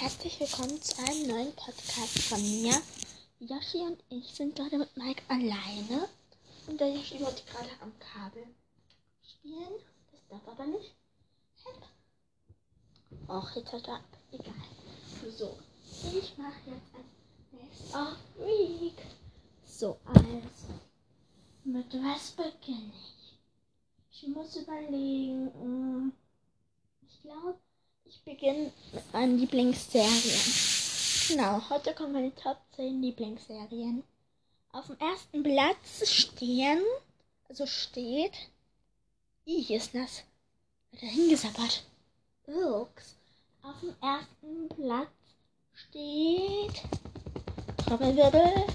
herzlich willkommen zu einem neuen Podcast von mir. Yoshi und ich sind gerade mit Mike alleine und der Yoshi wollte gerade am Kabel spielen. Das darf aber nicht. Hep. Och, jetzt hat er ab. Egal. So, ich mache jetzt ein Best of Week. So, also, mit was beginne ich? Ich muss überlegen. Ich glaube, ich beginne mit meinen Lieblingsserien. Genau, heute kommen meine Top 10 Lieblingsserien. Auf dem ersten Platz stehen, also steht, wie ist das? Hat er hingesappert? Ups. Auf dem ersten Platz steht, Trommelwirbel,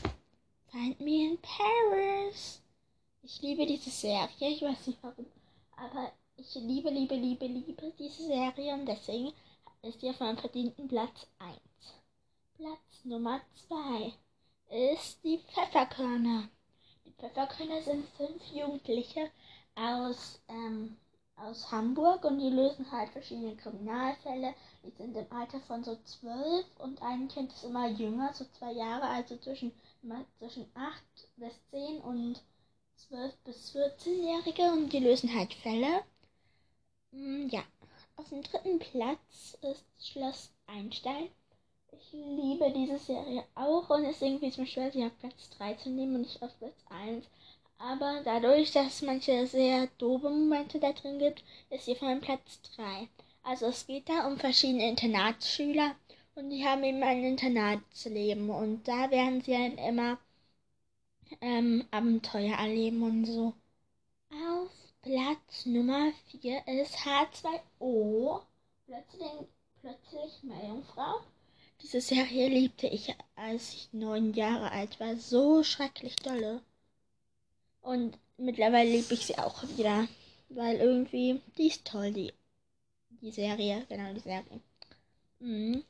Find Me in Paris. Ich liebe diese Serie, ich weiß nicht warum, aber ich liebe, liebe, liebe, liebe diese Serie und deswegen ist sie auf meinem verdienten Platz 1. Platz Nummer 2 ist die Pfefferkörner. Die Pfefferkörner sind fünf Jugendliche aus, ähm, aus Hamburg und die lösen halt verschiedene Kriminalfälle. Die sind im Alter von so zwölf und ein Kind ist immer jünger, so zwei Jahre, also zwischen, zwischen acht bis zehn und 12 bis 14-Jährige und die lösen halt Fälle. Mm, Ja, auf dem dritten Platz ist Schloss Einstein. Ich liebe diese Serie auch und deswegen fiel es mir schwer, sie auf Platz 3 zu nehmen und nicht auf Platz 1. Aber dadurch, dass es manche sehr doofe Momente da drin gibt, ist sie meinem Platz 3. Also es geht da um verschiedene Internatsschüler und die haben eben ein Internatsleben und da werden sie dann immer ähm, Abenteuer erleben und so. Platz Nummer 4 ist H2O. Plötzlich, plötzlich Meerjungfrau. Diese Serie liebte ich, als ich neun Jahre alt war. So schrecklich dolle. Und mittlerweile liebe ich sie auch wieder. Weil irgendwie, die ist toll, die, die Serie. Genau, die Serie. Mhm.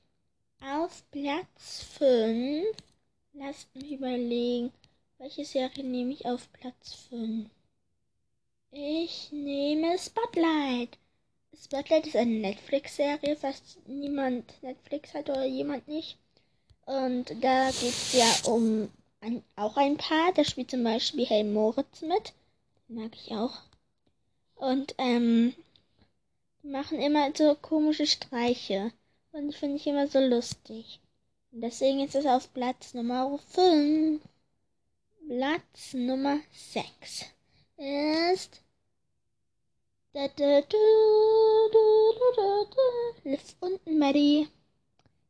Auf Platz 5. Lasst mich überlegen. Welche Serie nehme ich auf Platz 5? Ich nehme Spotlight. Spotlight ist eine Netflix-Serie, falls niemand Netflix hat oder jemand nicht. Und da geht es ja um ein, auch ein Paar. Da spielt zum Beispiel Hey Moritz mit. Den mag ich auch. Und ähm, die machen immer so komische Streiche. Und die finde ich immer so lustig. Und deswegen ist es auf Platz Nummer 5. Platz Nummer 6 ist da, da, da, Liv und Maddie.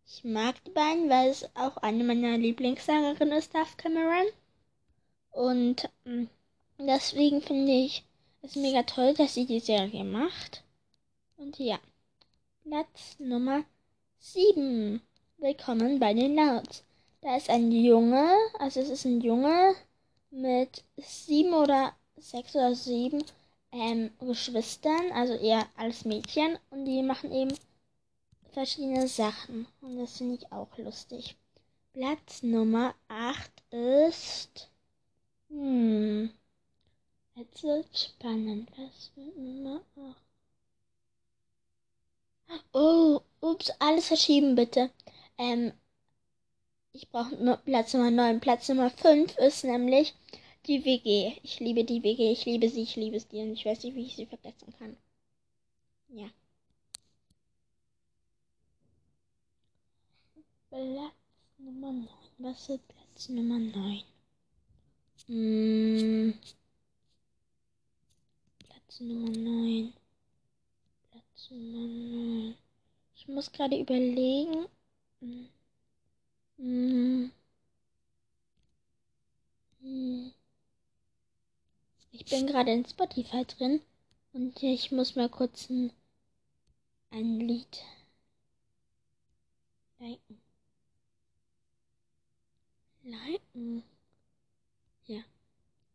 Ich mag die beiden, weil es auch eine meiner Lieblingssängerinnen ist, Duff Cameron. Und mh, deswegen finde ich es mega toll, dass sie die Serie macht. Und ja, Platz Nummer 7. Willkommen bei den Louds. Da ist ein Junge, also es ist ein Junge mit sieben oder sechs oder sieben ähm, Geschwistern, also eher als Mädchen. Und die machen eben verschiedene Sachen. Und das finde ich auch lustig. Platz Nummer 8 ist. Hm. Jetzt wird spannend. Was wird Nummer 8? Oh, ups, alles verschieben bitte. Ähm, ich brauche Platz Nummer 9. Platz Nummer 5 ist nämlich die WG. Ich liebe die WG. Ich liebe sie. Ich liebe sie. Und ich weiß nicht, wie ich sie vergessen kann. Ja. Platz Nummer 9. Was ist Platz Nummer 9? Hm. Platz Nummer 9. Platz Nummer 9. Ich muss gerade überlegen. Hm. Ich bin gerade in Spotify drin und ich muss mal kurz ein, ein Lied liken. Liken. Ja,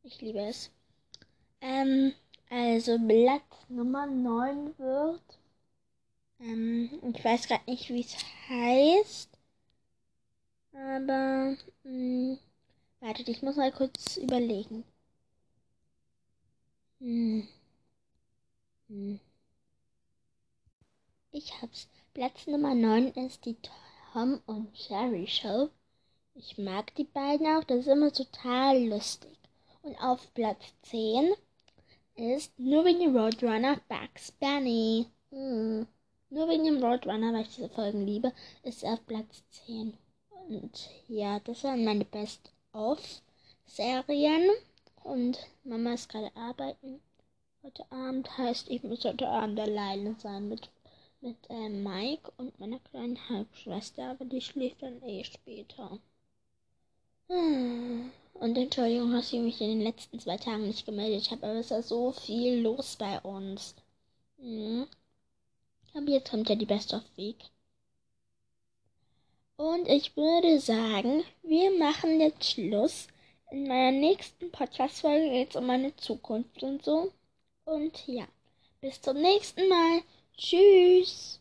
ich liebe es. Ähm, also Blatt Nummer 9 wird. Ähm, ich weiß gerade nicht, wie es heißt. Aber. Mh, wartet, ich muss mal kurz überlegen. Hm. Ich hab's. Platz Nummer 9 ist die Tom und Jerry Show. Ich mag die beiden auch, das ist immer total lustig. Und auf Platz 10 ist nur wegen dem Roadrunner Bugs Bunny. Hm. Nur wegen dem Roadrunner, weil ich diese Folgen liebe, ist er auf Platz 10. Und ja, das waren meine Best-of-Serien. Und Mama ist gerade arbeiten. Heute Abend heißt, ich muss heute Abend alleine sein mit, mit äh, Mike und meiner kleinen Halbschwester, aber die schläft dann eh später. Hm. Und Entschuldigung, dass ich mich in den letzten zwei Tagen nicht gemeldet habe, aber es war so viel los bei uns. Hm. Aber jetzt kommt ja die Best of Week. Und ich würde sagen, wir machen jetzt Schluss. In meiner nächsten Podcast-Folge geht es um meine Zukunft und so. Und ja, bis zum nächsten Mal. Tschüss.